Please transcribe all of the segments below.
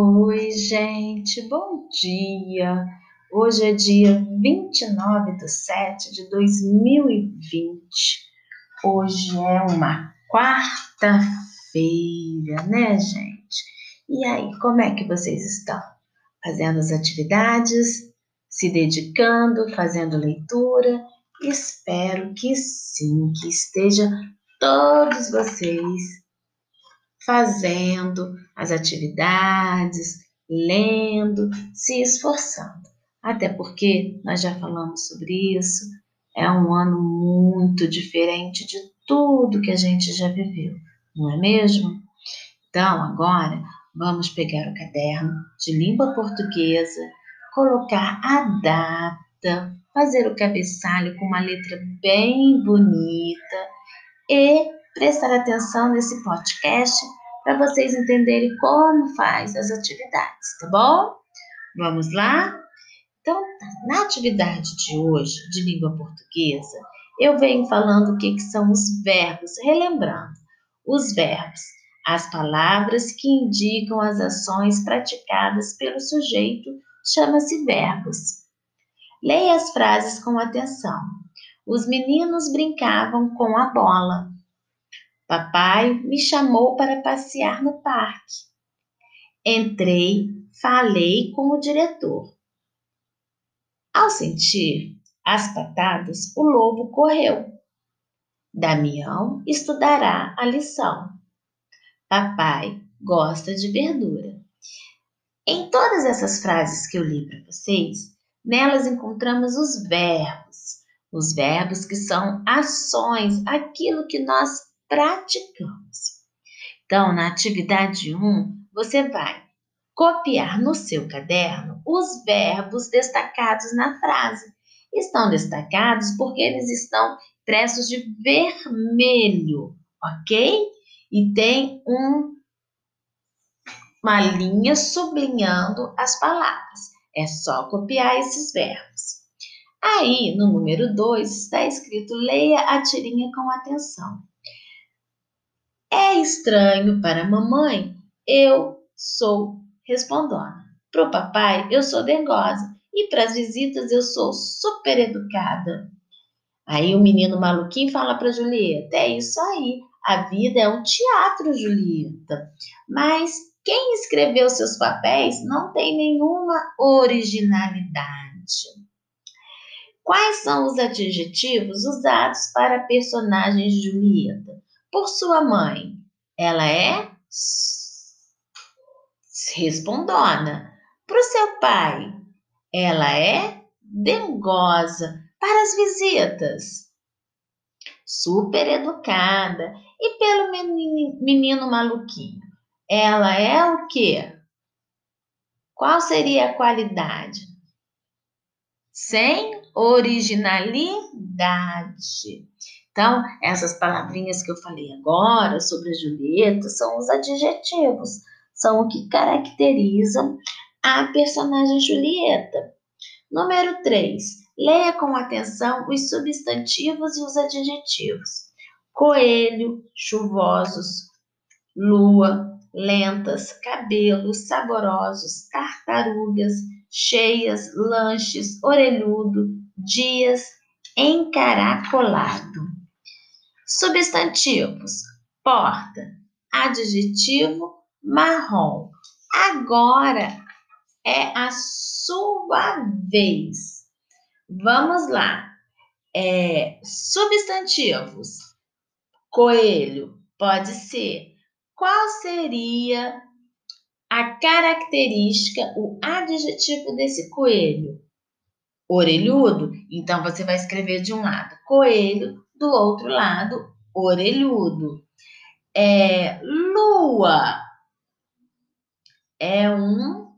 Oi, gente, bom dia! Hoje é dia 29 de 7 de 2020. Hoje é uma quarta-feira, né, gente? E aí, como é que vocês estão? Fazendo as atividades? Se dedicando? Fazendo leitura? Espero que sim, que esteja todos vocês fazendo as atividades, lendo, se esforçando. Até porque nós já falamos sobre isso, é um ano muito diferente de tudo que a gente já viveu, não é mesmo? Então, agora vamos pegar o caderno de língua portuguesa, colocar a data, fazer o cabeçalho com uma letra bem bonita e prestar atenção nesse podcast para vocês entenderem como faz as atividades, tá bom? Vamos lá? Então, na atividade de hoje, de língua portuguesa, eu venho falando o que, que são os verbos, relembrando. Os verbos, as palavras que indicam as ações praticadas pelo sujeito, chama-se verbos. Leia as frases com atenção. Os meninos brincavam com a bola. Papai me chamou para passear no parque. Entrei, falei com o diretor. Ao sentir as patadas, o lobo correu. Damião estudará a lição. Papai gosta de verdura. Em todas essas frases que eu li para vocês, nelas encontramos os verbos. Os verbos que são ações, aquilo que nós praticamos. Então, na atividade 1, você vai copiar no seu caderno os verbos destacados na frase. Estão destacados porque eles estão impressos de vermelho, ok? E tem um, uma linha sublinhando as palavras. É só copiar esses verbos. Aí, no número 2, está escrito leia a tirinha com atenção. Estranho para a mamãe, eu sou respondona. Para o papai, eu sou dengosa. E para as visitas, eu sou super educada. Aí o menino maluquinho fala para Julieta: É isso aí, a vida é um teatro, Julieta. Mas quem escreveu seus papéis não tem nenhuma originalidade. Quais são os adjetivos usados para a personagem Julieta? por sua mãe? Ela é respondona. Para o seu pai, ela é dengosa. Para as visitas, super educada. E pelo menino, menino maluquinho, ela é o quê? Qual seria a qualidade? Sem originalidade. Então, essas palavrinhas que eu falei agora sobre a Julieta são os adjetivos, são o que caracterizam a personagem Julieta. Número 3. Leia com atenção os substantivos e os adjetivos. Coelho, chuvosos, lua, lentas, cabelos, saborosos, tartarugas, cheias, lanches, orelhudo, dias, encaracolado. Substantivos: porta, adjetivo, marrom. Agora é a sua vez. Vamos lá. É, substantivos: coelho, pode ser. Qual seria a característica, o adjetivo desse coelho? Orelhudo? Então você vai escrever de um lado coelho, do outro lado, orelhudo. É, lua é um,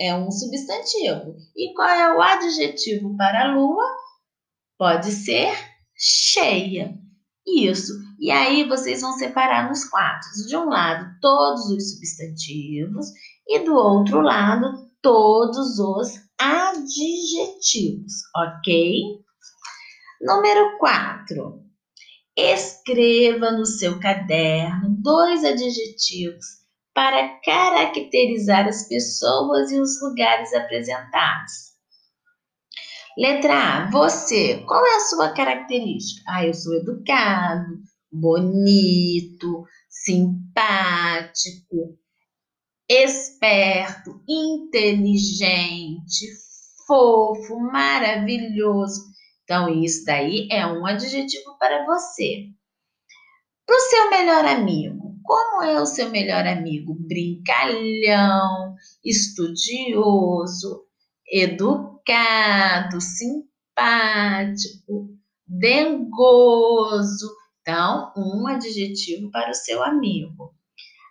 é um substantivo. E qual é o adjetivo para lua? Pode ser cheia. Isso. E aí vocês vão separar nos quadros. De um lado, todos os substantivos e do outro lado, todos os adjetivos, ok? Número 4. Escreva no seu caderno dois adjetivos para caracterizar as pessoas e os lugares apresentados. Letra A, você, qual é a sua característica? Ah, eu sou educado, bonito, simpático, esperto, inteligente, fofo, maravilhoso. Então, isso daí é um adjetivo para você. Para o seu melhor amigo, como é o seu melhor amigo? Brincalhão, estudioso, educado, simpático, dengoso. Então, um adjetivo para o seu amigo.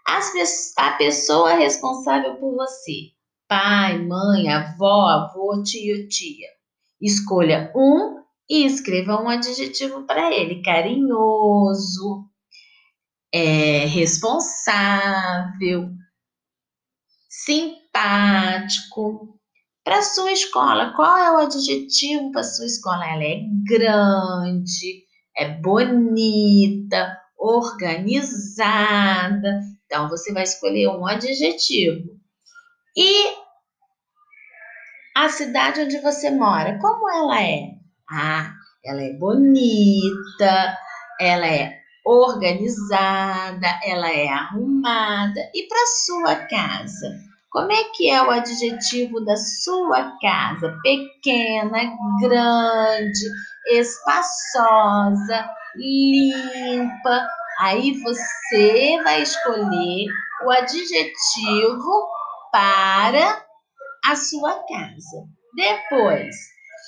As, a pessoa responsável por você, pai, mãe, avó, avô, tio, tia. Escolha um e escreva um adjetivo para ele: carinhoso, é, responsável, simpático. Para sua escola, qual é o adjetivo para sua escola? Ela é grande, é bonita, organizada. Então, você vai escolher um adjetivo. E a cidade onde você mora, como ela é? Ah, ela é bonita, ela é organizada, ela é arrumada. E para sua casa? Como é que é o adjetivo da sua casa? Pequena, grande, espaçosa, limpa. Aí você vai escolher o adjetivo para a sua casa. Depois,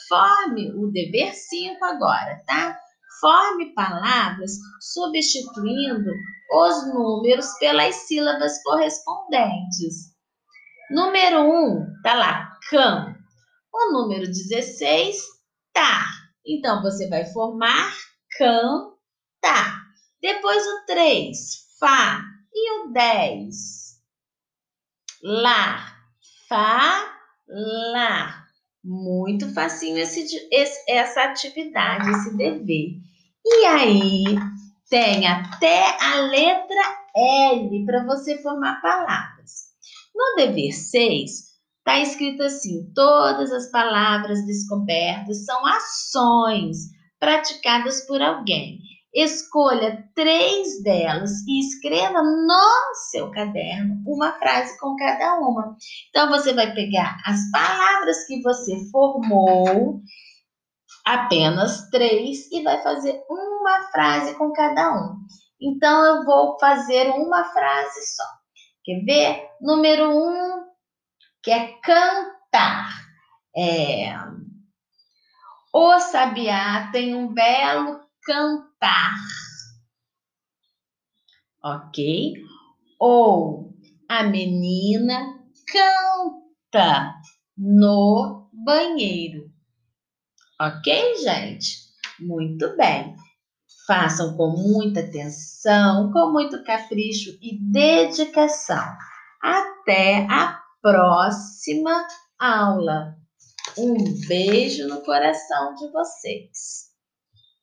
forme o dever 5 agora, tá? Forme palavras substituindo os números pelas sílabas correspondentes. Número 1, um, tá lá, cão. O número 16, tá. Então, você vai formar cão, tá. Depois o 3, fá. E o 10, lá. Fá, lá. Muito facinho esse, esse, essa atividade, esse dever. E aí, tem até a letra L para você formar palavras. No dever 6, está escrito assim: todas as palavras descobertas são ações praticadas por alguém. Escolha três delas e escreva no seu caderno uma frase com cada uma. Então, você vai pegar as palavras que você formou, apenas três, e vai fazer uma frase com cada um. Então, eu vou fazer uma frase só. Quer ver? Número um, que é cantar. É, o sabiá tem um belo cantar. Ok? Ou a menina canta no banheiro. Ok, gente? Muito bem. Façam com muita atenção, com muito capricho e dedicação. Até a próxima aula. Um beijo no coração de vocês.